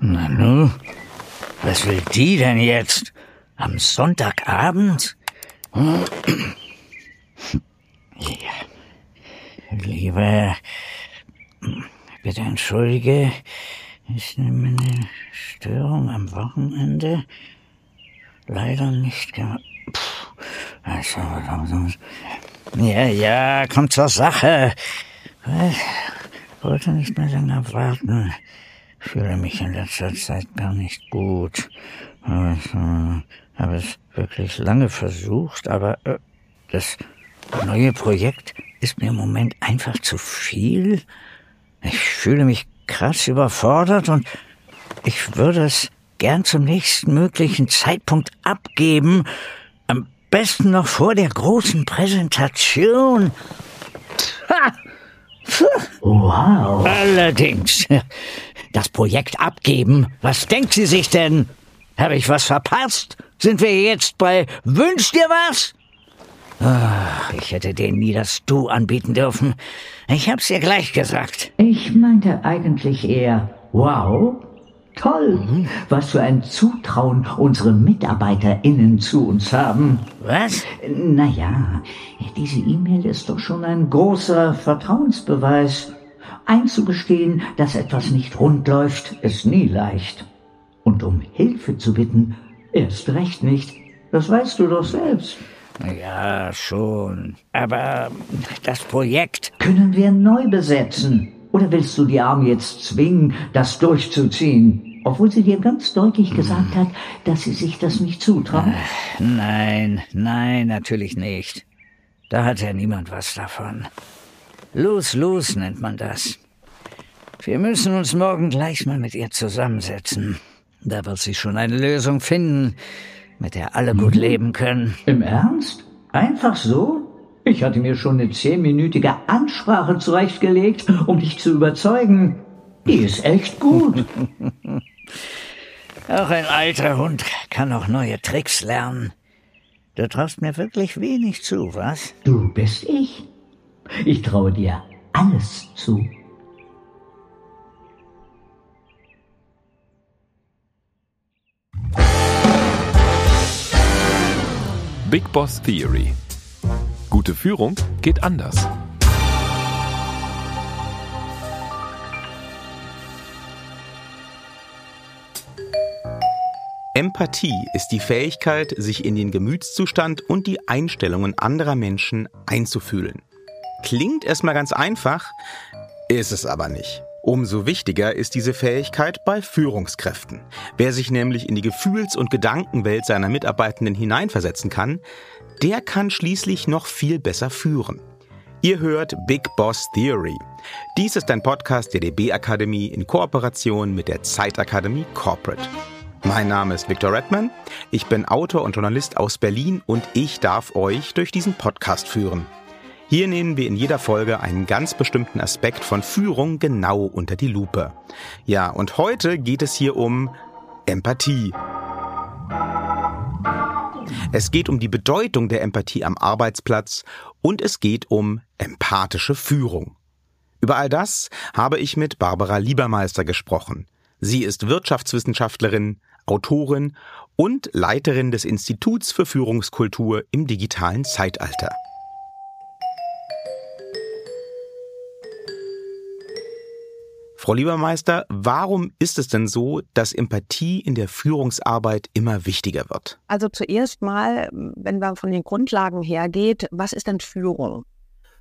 Nanu, was will die denn jetzt? Am Sonntagabend? Ja. Lieber, bitte entschuldige, ich nehme eine Störung am Wochenende leider nicht ge... Also, ja, ja, kommt zur Sache. Ich wollte nicht mehr länger warten. Ich fühle mich in letzter Zeit gar nicht gut. Ich äh, habe es wirklich lange versucht, aber äh, das neue Projekt ist mir im Moment einfach zu viel. Ich fühle mich krass überfordert und ich würde es gern zum nächsten möglichen Zeitpunkt abgeben. Besten noch vor der großen Präsentation. Ha! Wow. Allerdings. Das Projekt abgeben. Was denkt sie sich denn? Habe ich was verpasst? Sind wir jetzt bei Wünsch dir was? Ach, ich hätte denen nie das Du anbieten dürfen. Ich hab's ihr gleich gesagt. Ich meinte eigentlich eher, wow, toll, mhm. was für ein Zutrauen unsere MitarbeiterInnen zu uns haben. Was? Naja, diese E-Mail ist doch schon ein großer Vertrauensbeweis. Einzugestehen, dass etwas nicht rund läuft, ist nie leicht. Und um Hilfe zu bitten, erst recht nicht. Das weißt du doch selbst. Ja, schon. Aber das Projekt. Können wir neu besetzen? Oder willst du die Arme jetzt zwingen, das durchzuziehen? Obwohl sie dir ganz deutlich gesagt hat, dass sie sich das nicht zutraut. Nein, nein, natürlich nicht. Da hat ja niemand was davon. Los, los nennt man das. Wir müssen uns morgen gleich mal mit ihr zusammensetzen. Da wird sie schon eine Lösung finden, mit der alle gut mhm. leben können. Im Ernst? Einfach so? Ich hatte mir schon eine zehnminütige Ansprache zurechtgelegt, um dich zu überzeugen. Die ist echt gut. auch ein alter Hund kann auch neue Tricks lernen. Du traust mir wirklich wenig zu, was? Du bist ich. Ich traue dir alles zu. Big Boss Theory. Gute Führung geht anders. Empathie ist die Fähigkeit, sich in den Gemütszustand und die Einstellungen anderer Menschen einzufühlen. Klingt erstmal ganz einfach, ist es aber nicht. Umso wichtiger ist diese Fähigkeit bei Führungskräften. Wer sich nämlich in die Gefühls- und Gedankenwelt seiner Mitarbeitenden hineinversetzen kann, der kann schließlich noch viel besser führen. Ihr hört Big Boss Theory. Dies ist ein Podcast der DB Akademie in Kooperation mit der Zeitakademie Corporate. Mein Name ist Victor Redman, ich bin Autor und Journalist aus Berlin und ich darf euch durch diesen Podcast führen. Hier nehmen wir in jeder Folge einen ganz bestimmten Aspekt von Führung genau unter die Lupe. Ja, und heute geht es hier um Empathie. Es geht um die Bedeutung der Empathie am Arbeitsplatz und es geht um empathische Führung. Über all das habe ich mit Barbara Liebermeister gesprochen. Sie ist Wirtschaftswissenschaftlerin, Autorin und Leiterin des Instituts für Führungskultur im digitalen Zeitalter. Frau Liebermeister, warum ist es denn so, dass Empathie in der Führungsarbeit immer wichtiger wird? Also zuerst mal, wenn man von den Grundlagen hergeht, was ist denn Führung?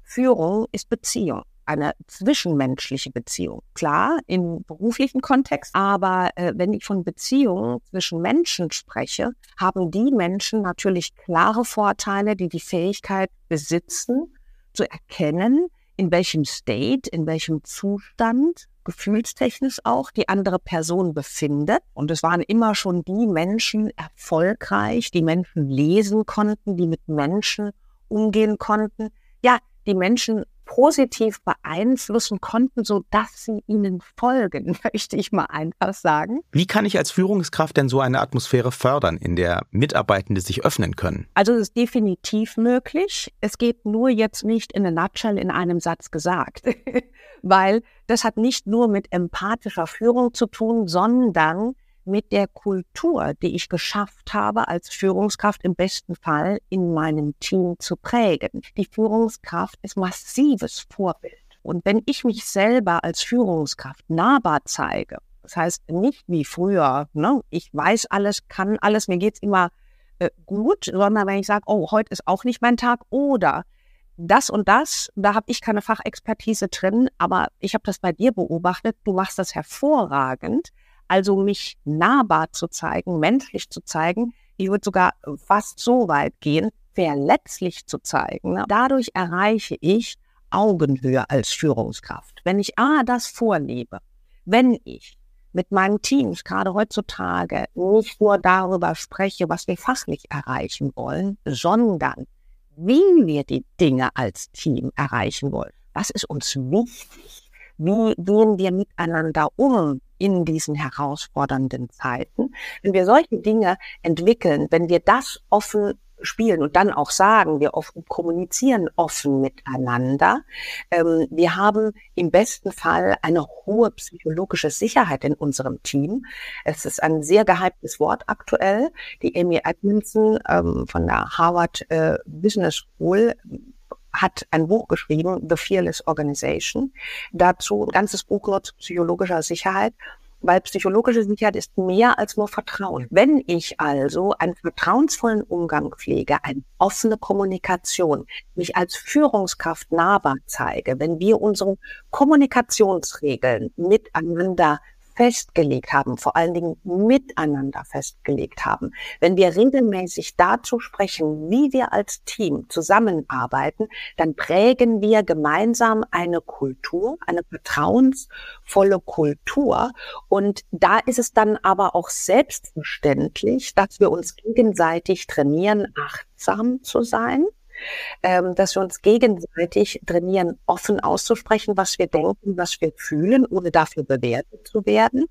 Führung ist Beziehung eine zwischenmenschliche Beziehung. Klar, im beruflichen Kontext, aber äh, wenn ich von Beziehungen zwischen Menschen spreche, haben die Menschen natürlich klare Vorteile, die die Fähigkeit besitzen, zu erkennen, in welchem State, in welchem Zustand gefühlstechnisch auch die andere Person befindet. Und es waren immer schon die Menschen erfolgreich, die Menschen lesen konnten, die mit Menschen umgehen konnten. Ja, die Menschen positiv beeinflussen konnten, so dass sie ihnen folgen, möchte ich mal einfach sagen. Wie kann ich als Führungskraft denn so eine Atmosphäre fördern, in der Mitarbeitende sich öffnen können? Also es ist definitiv möglich. Es geht nur jetzt nicht in a nutshell in einem Satz gesagt, weil das hat nicht nur mit empathischer Führung zu tun, sondern mit der Kultur, die ich geschafft habe, als Führungskraft im besten Fall in meinem Team zu prägen. Die Führungskraft ist massives Vorbild. Und wenn ich mich selber als Führungskraft nahbar zeige, das heißt nicht wie früher, ne, ich weiß alles, kann alles, mir geht's immer äh, gut, sondern wenn ich sage, oh, heute ist auch nicht mein Tag oder das und das, da habe ich keine Fachexpertise drin, aber ich habe das bei dir beobachtet, du machst das hervorragend. Also mich nahbar zu zeigen, menschlich zu zeigen, ich würde sogar fast so weit gehen, verletzlich zu zeigen. Dadurch erreiche ich Augenhöhe als Führungskraft. Wenn ich A, das vorlebe, wenn ich mit meinen Teams gerade heutzutage nicht nur darüber spreche, was wir fachlich erreichen wollen, sondern wie wir die Dinge als Team erreichen wollen. Was ist uns wichtig? Wie gehen wir miteinander um? In diesen herausfordernden Zeiten. Wenn wir solche Dinge entwickeln, wenn wir das offen spielen und dann auch sagen, wir offen kommunizieren offen miteinander. Ähm, wir haben im besten Fall eine hohe psychologische Sicherheit in unserem Team. Es ist ein sehr gehyptes Wort aktuell. Die Amy Edmondson ähm, von der Harvard äh, Business School hat ein Buch geschrieben, The Fearless Organization. Dazu ein ganzes Buch nur zu psychologischer Sicherheit. Weil psychologische Sicherheit ist mehr als nur Vertrauen. Wenn ich also einen vertrauensvollen Umgang pflege, eine offene Kommunikation, mich als Führungskraft nahbar zeige, wenn wir unsere Kommunikationsregeln miteinander festgelegt haben, vor allen Dingen miteinander festgelegt haben, wenn wir regelmäßig dazu sprechen, wie wir als Team zusammenarbeiten, dann prägen wir gemeinsam eine Kultur, eine vertrauensvolle Kultur. Und da ist es dann aber auch selbstverständlich, dass wir uns gegenseitig trainieren, achtsam zu sein ähm, dass wir uns gegenseitig trainieren, offen auszusprechen, was wir denken, was wir fühlen, ohne dafür bewertet zu werden,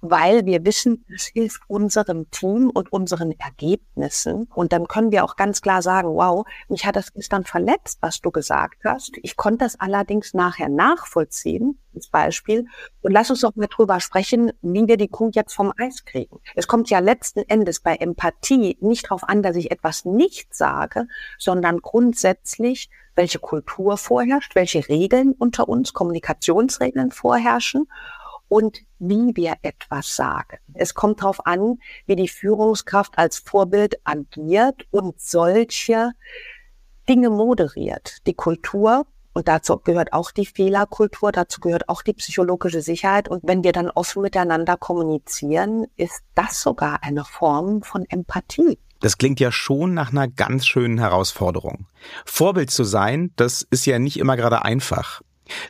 weil wir wissen, es hilft unserem Team und unseren Ergebnissen. Und dann können wir auch ganz klar sagen, wow, mich hat das gestern verletzt, was du gesagt hast. Ich konnte das allerdings nachher nachvollziehen als Beispiel. Und lass uns doch mal drüber sprechen, wie wir die Kuh jetzt vom Eis kriegen. Es kommt ja letzten Endes bei Empathie nicht darauf an, dass ich etwas nicht sage, sondern grundsätzlich, welche Kultur vorherrscht, welche Regeln unter uns, Kommunikationsregeln vorherrschen und wie wir etwas sagen. Es kommt darauf an, wie die Führungskraft als Vorbild agiert und solche Dinge moderiert. Die Kultur und dazu gehört auch die Fehlerkultur, dazu gehört auch die psychologische Sicherheit. Und wenn wir dann offen miteinander kommunizieren, ist das sogar eine Form von Empathie. Das klingt ja schon nach einer ganz schönen Herausforderung. Vorbild zu sein, das ist ja nicht immer gerade einfach.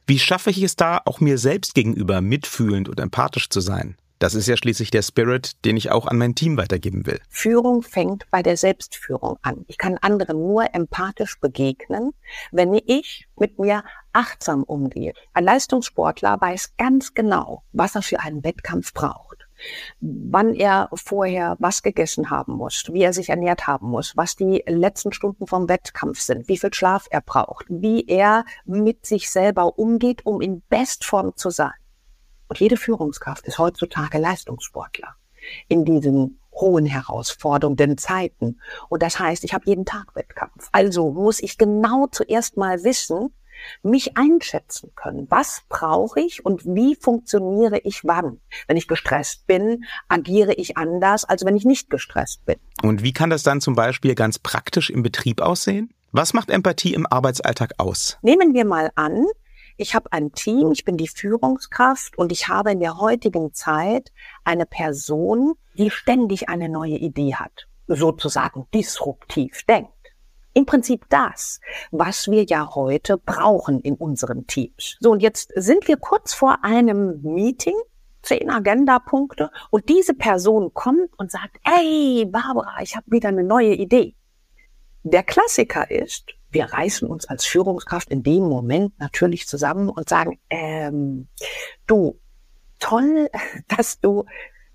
Wie schaffe ich es da, auch mir selbst gegenüber mitfühlend und empathisch zu sein? Das ist ja schließlich der Spirit, den ich auch an mein Team weitergeben will. Führung fängt bei der Selbstführung an. Ich kann anderen nur empathisch begegnen, wenn ich mit mir achtsam umgehe. Ein Leistungssportler weiß ganz genau, was er für einen Wettkampf braucht wann er vorher was gegessen haben muss, wie er sich ernährt haben muss, was die letzten Stunden vom Wettkampf sind, wie viel Schlaf er braucht, wie er mit sich selber umgeht, um in Bestform zu sein. Und jede Führungskraft ist heutzutage Leistungssportler in diesen hohen herausfordernden Zeiten. Und das heißt, ich habe jeden Tag Wettkampf. Also muss ich genau zuerst mal wissen, mich einschätzen können. Was brauche ich und wie funktioniere ich wann? Wenn ich gestresst bin, agiere ich anders, als wenn ich nicht gestresst bin. Und wie kann das dann zum Beispiel ganz praktisch im Betrieb aussehen? Was macht Empathie im Arbeitsalltag aus? Nehmen wir mal an, ich habe ein Team, ich bin die Führungskraft und ich habe in der heutigen Zeit eine Person, die ständig eine neue Idee hat, sozusagen disruptiv denkt. Im Prinzip das, was wir ja heute brauchen in unseren Teams. So, und jetzt sind wir kurz vor einem Meeting, zehn Agendapunkte, und diese Person kommt und sagt, ey, Barbara, ich habe wieder eine neue Idee. Der Klassiker ist, wir reißen uns als Führungskraft in dem Moment natürlich zusammen und sagen, ähm, du, toll, dass du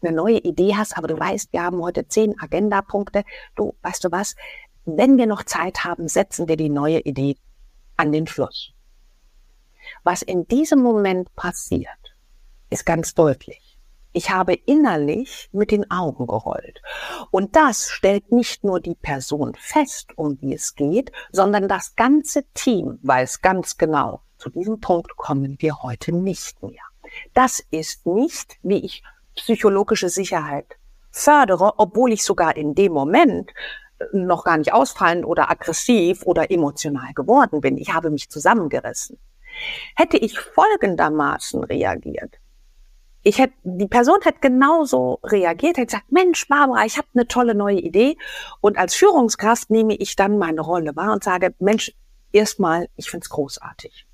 eine neue Idee hast, aber du weißt, wir haben heute zehn Agendapunkte. Du, weißt du was? Wenn wir noch Zeit haben, setzen wir die neue Idee an den Schluss. Was in diesem Moment passiert, ist ganz deutlich. Ich habe innerlich mit den Augen gerollt. Und das stellt nicht nur die Person fest, um die es geht, sondern das ganze Team weiß ganz genau, zu diesem Punkt kommen wir heute nicht mehr. Das ist nicht, wie ich psychologische Sicherheit fördere, obwohl ich sogar in dem Moment äh, noch gar nicht ausfallend oder aggressiv oder emotional geworden bin. Ich habe mich zusammengerissen. Hätte ich folgendermaßen reagiert, ich hätte, die Person hätte genauso reagiert, hätte gesagt, Mensch, Barbara, ich habe eine tolle neue Idee. Und als Führungskraft nehme ich dann meine Rolle wahr und sage, Mensch, erstmal, ich find's großartig.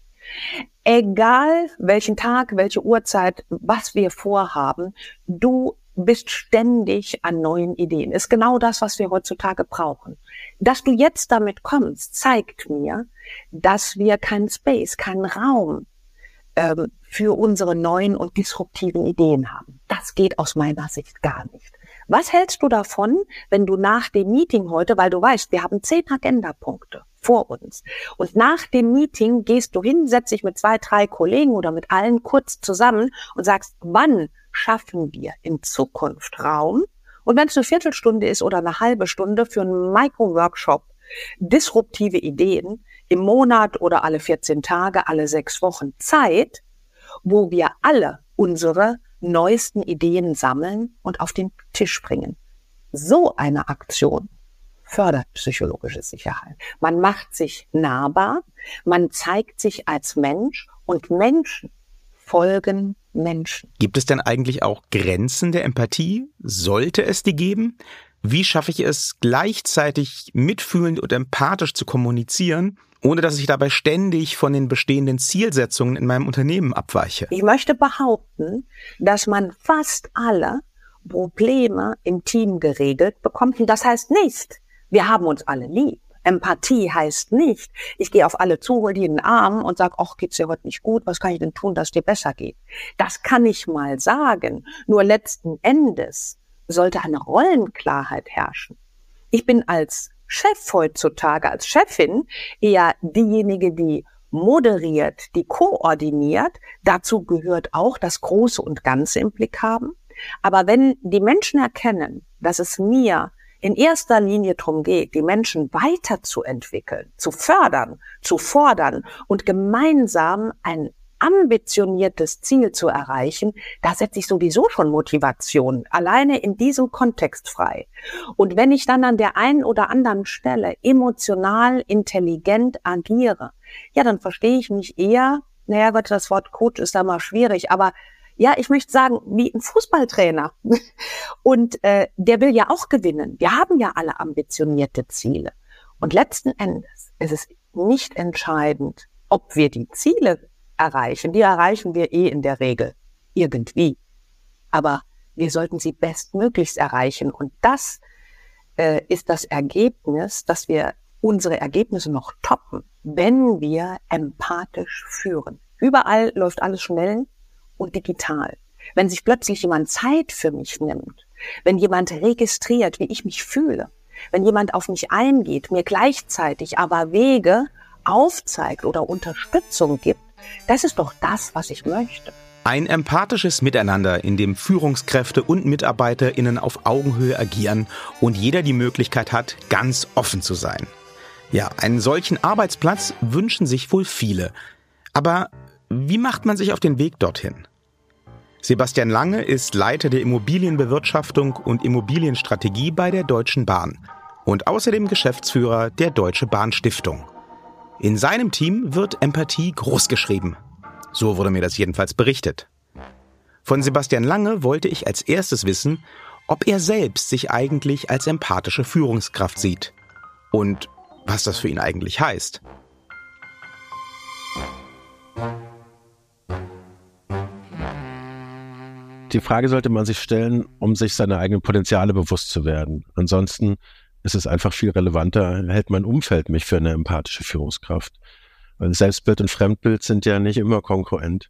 Egal welchen Tag, welche Uhrzeit, was wir vorhaben, du bist ständig an neuen Ideen. Ist genau das, was wir heutzutage brauchen. Dass du jetzt damit kommst, zeigt mir, dass wir keinen Space, keinen Raum ähm, für unsere neuen und disruptiven Ideen haben. Das geht aus meiner Sicht gar nicht. Was hältst du davon, wenn du nach dem Meeting heute, weil du weißt, wir haben zehn Agendapunkte vor uns. Und nach dem Meeting gehst du hin, setzt dich mit zwei, drei Kollegen oder mit allen kurz zusammen und sagst, wann schaffen wir in Zukunft Raum? Und wenn es eine Viertelstunde ist oder eine halbe Stunde für einen Micro-Workshop, disruptive Ideen im Monat oder alle 14 Tage, alle sechs Wochen Zeit, wo wir alle unsere neuesten Ideen sammeln und auf den Tisch bringen. So eine Aktion fördert psychologische Sicherheit. Man macht sich nahbar, man zeigt sich als Mensch und Menschen folgen Menschen. Gibt es denn eigentlich auch Grenzen der Empathie? Sollte es die geben? Wie schaffe ich es, gleichzeitig mitfühlend und empathisch zu kommunizieren, ohne dass ich dabei ständig von den bestehenden Zielsetzungen in meinem Unternehmen abweiche? Ich möchte behaupten, dass man fast alle Probleme im Team geregelt bekommt. Und das heißt nicht, wir haben uns alle lieb. Empathie heißt nicht, ich gehe auf alle zu, hol die in den Arm und sag, ach, geht's dir heute nicht gut, was kann ich denn tun, dass dir besser geht? Das kann ich mal sagen. Nur letzten Endes sollte eine Rollenklarheit herrschen. Ich bin als Chef heutzutage, als Chefin eher diejenige, die moderiert, die koordiniert. Dazu gehört auch das Große und Ganze im Blick haben. Aber wenn die Menschen erkennen, dass es mir in erster Linie darum geht, die Menschen weiterzuentwickeln, zu fördern, zu fordern und gemeinsam ein ambitioniertes Ziel zu erreichen, da setze ich sowieso schon Motivation alleine in diesem Kontext frei. Und wenn ich dann an der einen oder anderen Stelle emotional intelligent agiere, ja, dann verstehe ich mich eher, naja Gott, das Wort Coach ist da mal schwierig, aber ja, ich möchte sagen, wie ein Fußballtrainer. Und äh, der will ja auch gewinnen. Wir haben ja alle ambitionierte Ziele. Und letzten Endes ist es nicht entscheidend, ob wir die Ziele erreichen. Die erreichen wir eh in der Regel irgendwie. Aber wir sollten sie bestmöglichst erreichen. Und das äh, ist das Ergebnis, dass wir unsere Ergebnisse noch toppen, wenn wir empathisch führen. Überall läuft alles schnell und digital. Wenn sich plötzlich jemand Zeit für mich nimmt, wenn jemand registriert, wie ich mich fühle, wenn jemand auf mich eingeht, mir gleichzeitig aber Wege aufzeigt oder Unterstützung gibt, das ist doch das, was ich möchte. Ein empathisches Miteinander, in dem Führungskräfte und MitarbeiterInnen auf Augenhöhe agieren und jeder die Möglichkeit hat, ganz offen zu sein. Ja, einen solchen Arbeitsplatz wünschen sich wohl viele. Aber wie macht man sich auf den Weg dorthin? Sebastian Lange ist Leiter der Immobilienbewirtschaftung und Immobilienstrategie bei der Deutschen Bahn und außerdem Geschäftsführer der Deutsche Bahn Stiftung. In seinem Team wird Empathie großgeschrieben. So wurde mir das jedenfalls berichtet. Von Sebastian Lange wollte ich als erstes wissen, ob er selbst sich eigentlich als empathische Führungskraft sieht und was das für ihn eigentlich heißt. Die Frage sollte man sich stellen, um sich seiner eigenen Potenziale bewusst zu werden. Ansonsten ist es einfach viel relevanter, hält mein Umfeld mich für eine empathische Führungskraft. Weil Selbstbild und Fremdbild sind ja nicht immer konkurrent.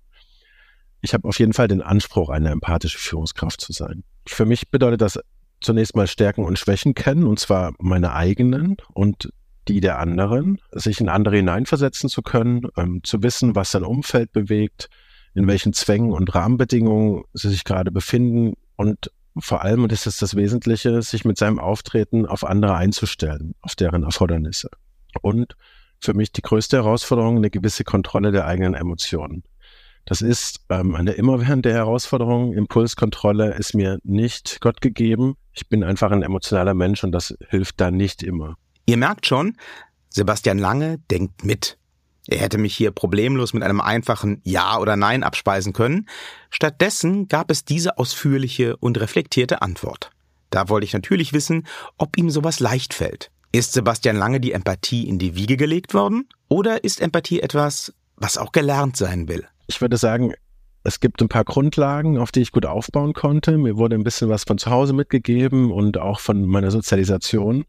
Ich habe auf jeden Fall den Anspruch, eine empathische Führungskraft zu sein. Für mich bedeutet das zunächst mal Stärken und Schwächen kennen, und zwar meine eigenen und die der anderen, sich in andere hineinversetzen zu können, ähm, zu wissen, was sein Umfeld bewegt, in welchen Zwängen und Rahmenbedingungen sie sich gerade befinden und vor allem, und das ist das Wesentliche, sich mit seinem Auftreten auf andere einzustellen, auf deren Erfordernisse. Und für mich die größte Herausforderung, eine gewisse Kontrolle der eigenen Emotionen. Das ist ähm, eine immerwährende Herausforderung. Impulskontrolle ist mir nicht Gott gegeben. Ich bin einfach ein emotionaler Mensch und das hilft da nicht immer. Ihr merkt schon, Sebastian Lange denkt mit. Er hätte mich hier problemlos mit einem einfachen Ja oder Nein abspeisen können. Stattdessen gab es diese ausführliche und reflektierte Antwort. Da wollte ich natürlich wissen, ob ihm sowas leicht fällt. Ist Sebastian Lange die Empathie in die Wiege gelegt worden? Oder ist Empathie etwas, was auch gelernt sein will? Ich würde sagen, es gibt ein paar Grundlagen, auf die ich gut aufbauen konnte. Mir wurde ein bisschen was von zu Hause mitgegeben und auch von meiner Sozialisation.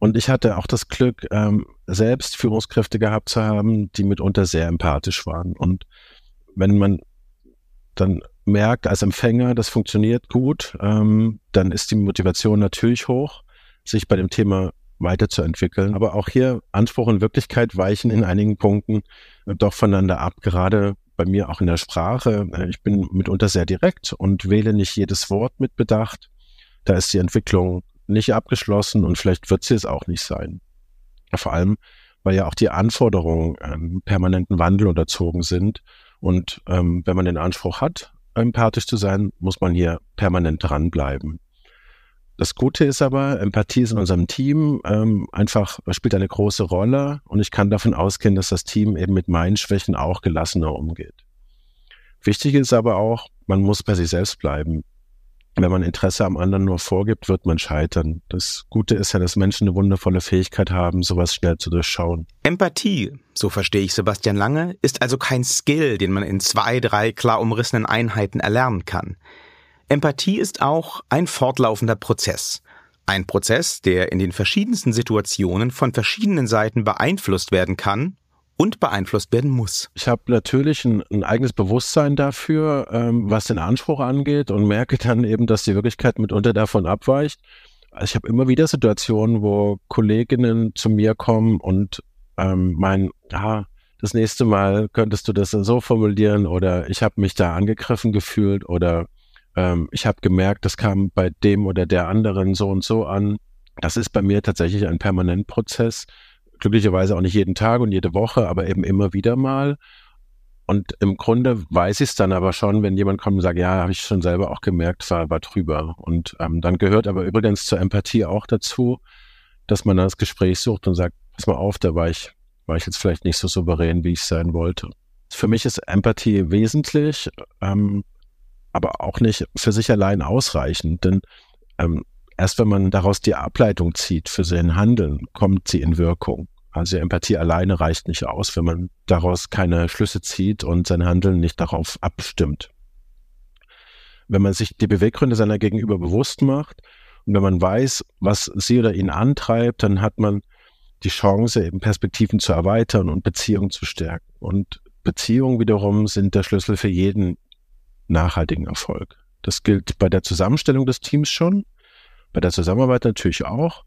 Und ich hatte auch das Glück, ähm, selbst Führungskräfte gehabt zu haben, die mitunter sehr empathisch waren. Und wenn man dann merkt als Empfänger, das funktioniert gut, ähm, dann ist die Motivation natürlich hoch, sich bei dem Thema weiterzuentwickeln. Aber auch hier Anspruch und Wirklichkeit weichen in einigen Punkten äh, doch voneinander ab. Gerade bei mir auch in der Sprache. Äh, ich bin mitunter sehr direkt und wähle nicht jedes Wort mit Bedacht. Da ist die Entwicklung nicht abgeschlossen und vielleicht wird sie es auch nicht sein. Vor allem, weil ja auch die Anforderungen ähm, permanenten Wandel unterzogen sind. Und ähm, wenn man den Anspruch hat, empathisch zu sein, muss man hier permanent dranbleiben. Das Gute ist aber, Empathie ist in unserem Team ähm, einfach spielt eine große Rolle und ich kann davon ausgehen, dass das Team eben mit meinen Schwächen auch gelassener umgeht. Wichtig ist aber auch, man muss bei sich selbst bleiben wenn man Interesse am anderen nur vorgibt, wird man scheitern. Das Gute ist ja, dass Menschen eine wundervolle Fähigkeit haben, sowas schnell zu durchschauen. Empathie, so verstehe ich Sebastian Lange, ist also kein Skill, den man in zwei, drei klar umrissenen Einheiten erlernen kann. Empathie ist auch ein fortlaufender Prozess. Ein Prozess, der in den verschiedensten Situationen von verschiedenen Seiten beeinflusst werden kann und beeinflusst werden muss. Ich habe natürlich ein, ein, eigenes Bewusstsein dafür, ähm, was den Anspruch angeht und merke dann eben, dass die Wirklichkeit mitunter davon abweicht. Also ich habe immer wieder Situationen, wo Kolleginnen zu mir kommen und ähm, meinen, ja, das nächste Mal könntest du das so formulieren oder ich habe mich da angegriffen gefühlt oder ähm, ich habe gemerkt, das kam bei dem oder der anderen so und so an. Das ist bei mir tatsächlich ein Permanentprozess glücklicherweise auch nicht jeden Tag und jede Woche, aber eben immer wieder mal. Und im Grunde weiß ich es dann aber schon, wenn jemand kommt und sagt, ja, habe ich schon selber auch gemerkt, war, war drüber. Und ähm, dann gehört aber übrigens zur Empathie auch dazu, dass man dann das Gespräch sucht und sagt, pass mal auf, da war ich, war ich jetzt vielleicht nicht so souverän, wie ich sein wollte. Für mich ist Empathie wesentlich, ähm, aber auch nicht für sich allein ausreichend, denn ähm, Erst wenn man daraus die Ableitung zieht für sein Handeln, kommt sie in Wirkung. Also Empathie alleine reicht nicht aus, wenn man daraus keine Schlüsse zieht und sein Handeln nicht darauf abstimmt. Wenn man sich die Beweggründe seiner Gegenüber bewusst macht und wenn man weiß, was sie oder ihn antreibt, dann hat man die Chance, eben Perspektiven zu erweitern und Beziehungen zu stärken. Und Beziehungen wiederum sind der Schlüssel für jeden nachhaltigen Erfolg. Das gilt bei der Zusammenstellung des Teams schon, bei der Zusammenarbeit natürlich auch.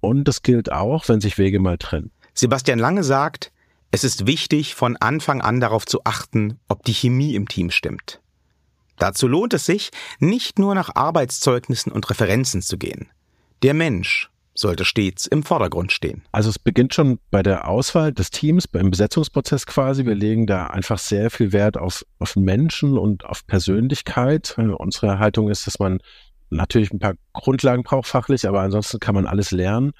Und das gilt auch, wenn sich Wege mal trennen. Sebastian Lange sagt, es ist wichtig, von Anfang an darauf zu achten, ob die Chemie im Team stimmt. Dazu lohnt es sich, nicht nur nach Arbeitszeugnissen und Referenzen zu gehen. Der Mensch sollte stets im Vordergrund stehen. Also es beginnt schon bei der Auswahl des Teams, beim Besetzungsprozess quasi. Wir legen da einfach sehr viel Wert auf, auf Menschen und auf Persönlichkeit. Unsere Haltung ist, dass man natürlich ein paar Grundlagen braucht fachlich, aber ansonsten kann man alles lernen.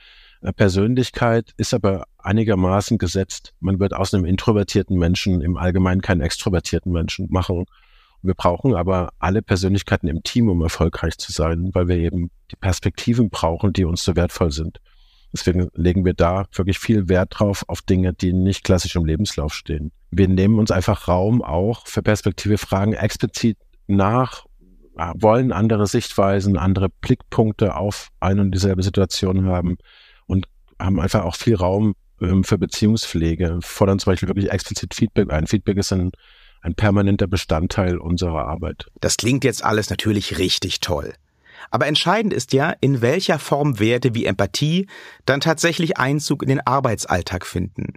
Äh, Persönlichkeit ist aber einigermaßen gesetzt. Man wird aus einem introvertierten Menschen im Allgemeinen keinen extrovertierten Menschen machen. Wir brauchen aber alle Persönlichkeiten im Team, um erfolgreich zu sein, weil wir eben die Perspektiven brauchen, die uns so wertvoll sind. Deswegen legen wir da wirklich viel Wert drauf auf Dinge, die nicht klassisch im Lebenslauf stehen. Wir nehmen uns einfach Raum auch für Perspektive Fragen explizit nach wollen andere Sichtweisen, andere Blickpunkte auf eine und dieselbe Situation haben und haben einfach auch viel Raum ähm, für Beziehungspflege, fordern zum Beispiel wirklich explizit Feedback ein. Feedback ist ein, ein permanenter Bestandteil unserer Arbeit. Das klingt jetzt alles natürlich richtig toll. Aber entscheidend ist ja, in welcher Form Werte wie Empathie dann tatsächlich Einzug in den Arbeitsalltag finden.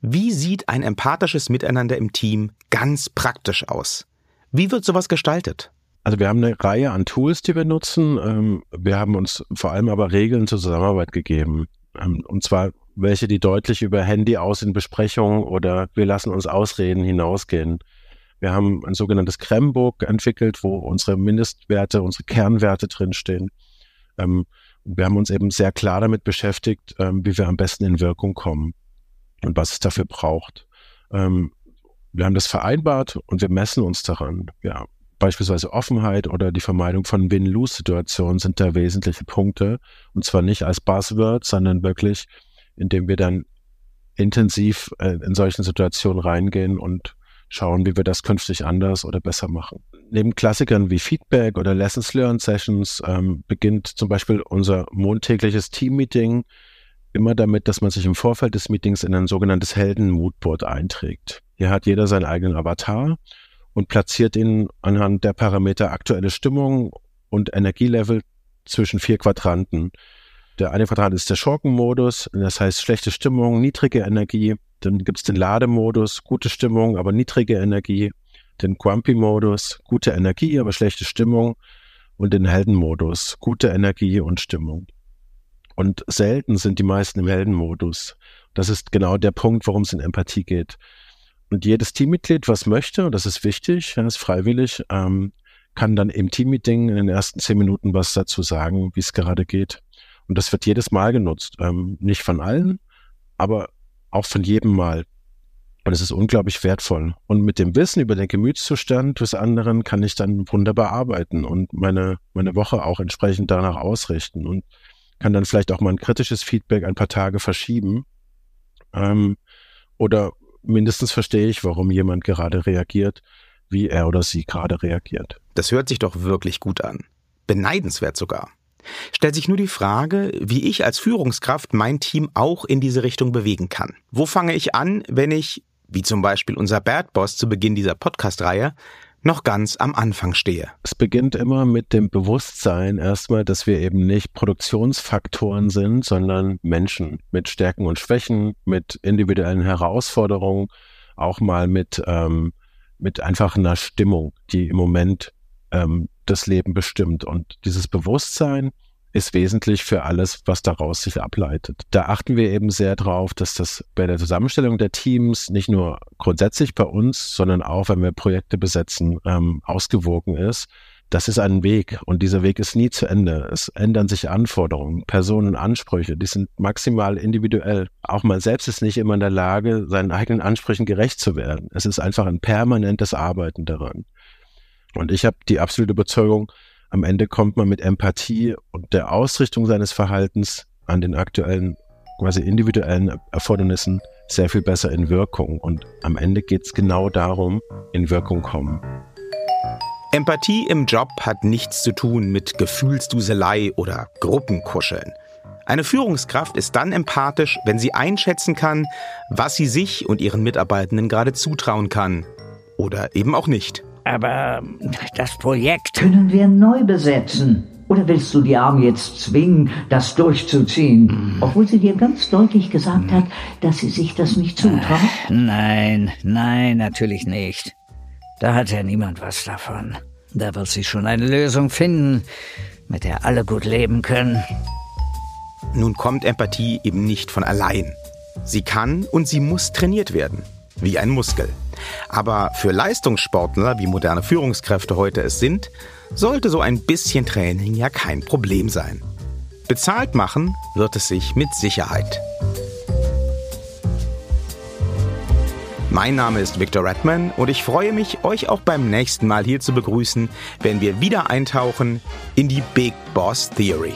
Wie sieht ein empathisches Miteinander im Team ganz praktisch aus? Wie wird sowas gestaltet? Also wir haben eine Reihe an Tools, die wir nutzen. Ähm, wir haben uns vor allem aber Regeln zur Zusammenarbeit gegeben. Ähm, und zwar welche, die deutlich über Handy aus in Besprechungen oder wir lassen uns ausreden hinausgehen. Wir haben ein sogenanntes Krembook entwickelt, wo unsere Mindestwerte, unsere Kernwerte drinstehen. Ähm, wir haben uns eben sehr klar damit beschäftigt, wie wir am besten in Wirkung kommen und was es dafür braucht. Wir haben das vereinbart und wir messen uns daran. Ja, beispielsweise Offenheit oder die Vermeidung von Win-Lose-Situationen sind da wesentliche Punkte. Und zwar nicht als Buzzword, sondern wirklich, indem wir dann intensiv äh, in solchen Situationen reingehen und schauen, wie wir das künftig anders oder besser machen. Neben Klassikern wie Feedback oder Lessons Learned Sessions ähm, beginnt zum Beispiel unser montägliches Team-Meeting immer damit, dass man sich im Vorfeld des Meetings in ein sogenanntes Helden-Moodboard einträgt. Hier hat jeder seinen eigenen Avatar und platziert ihn anhand der Parameter aktuelle Stimmung und Energielevel zwischen vier Quadranten. Der eine Quadrant ist der Schurkenmodus, das heißt schlechte Stimmung, niedrige Energie. Dann gibt es den Lademodus, gute Stimmung, aber niedrige Energie. Den Grumpy-Modus, gute Energie, aber schlechte Stimmung. Und den Heldenmodus, gute Energie und Stimmung. Und selten sind die meisten im Heldenmodus. Das ist genau der Punkt, worum es in Empathie geht. Und jedes Teammitglied, was möchte, und das ist wichtig, ja, ist freiwillig, ähm, kann dann im Teammeeting in den ersten zehn Minuten was dazu sagen, wie es gerade geht. Und das wird jedes Mal genutzt. Ähm, nicht von allen, aber auch von jedem Mal. Und es ist unglaublich wertvoll. Und mit dem Wissen über den Gemütszustand des anderen kann ich dann wunderbar arbeiten und meine, meine Woche auch entsprechend danach ausrichten und kann dann vielleicht auch mal ein kritisches Feedback ein paar Tage verschieben. Ähm, oder mindestens verstehe ich, warum jemand gerade reagiert, wie er oder sie gerade reagiert. Das hört sich doch wirklich gut an. Beneidenswert sogar. Stellt sich nur die Frage, wie ich als Führungskraft mein Team auch in diese Richtung bewegen kann. Wo fange ich an, wenn ich, wie zum Beispiel unser Bad Boss zu Beginn dieser Podcast-Reihe, noch ganz am Anfang stehe. Es beginnt immer mit dem Bewusstsein erstmal, dass wir eben nicht Produktionsfaktoren sind, sondern Menschen mit Stärken und Schwächen, mit individuellen Herausforderungen, auch mal mit, ähm, mit einfach einer Stimmung, die im Moment ähm, das Leben bestimmt. Und dieses Bewusstsein, ist wesentlich für alles, was daraus sich ableitet. Da achten wir eben sehr drauf, dass das bei der Zusammenstellung der Teams nicht nur grundsätzlich bei uns, sondern auch, wenn wir Projekte besetzen, ähm, ausgewogen ist. Das ist ein Weg und dieser Weg ist nie zu Ende. Es ändern sich Anforderungen, Personen, Ansprüche, die sind maximal individuell. Auch man selbst ist nicht immer in der Lage, seinen eigenen Ansprüchen gerecht zu werden. Es ist einfach ein permanentes Arbeiten daran. Und ich habe die absolute Überzeugung, am Ende kommt man mit Empathie und der Ausrichtung seines Verhaltens an den aktuellen, quasi individuellen Erfordernissen sehr viel besser in Wirkung. Und am Ende geht es genau darum, in Wirkung kommen. Empathie im Job hat nichts zu tun mit Gefühlsduselei oder Gruppenkuscheln. Eine Führungskraft ist dann empathisch, wenn sie einschätzen kann, was sie sich und ihren Mitarbeitenden gerade zutrauen kann. Oder eben auch nicht. Aber das Projekt. Können wir neu besetzen? Oder willst du die Arme jetzt zwingen, das durchzuziehen? Mm. Obwohl sie dir ganz deutlich gesagt mm. hat, dass sie sich das nicht zutraut? Nein, nein, natürlich nicht. Da hat ja niemand was davon. Da wird sie schon eine Lösung finden, mit der alle gut leben können. Nun kommt Empathie eben nicht von allein. Sie kann und sie muss trainiert werden wie ein Muskel. Aber für Leistungssportler, wie moderne Führungskräfte heute es sind, sollte so ein bisschen Training ja kein Problem sein. Bezahlt machen wird es sich mit Sicherheit. Mein Name ist Victor Redman und ich freue mich, euch auch beim nächsten Mal hier zu begrüßen, wenn wir wieder eintauchen in die Big Boss Theory.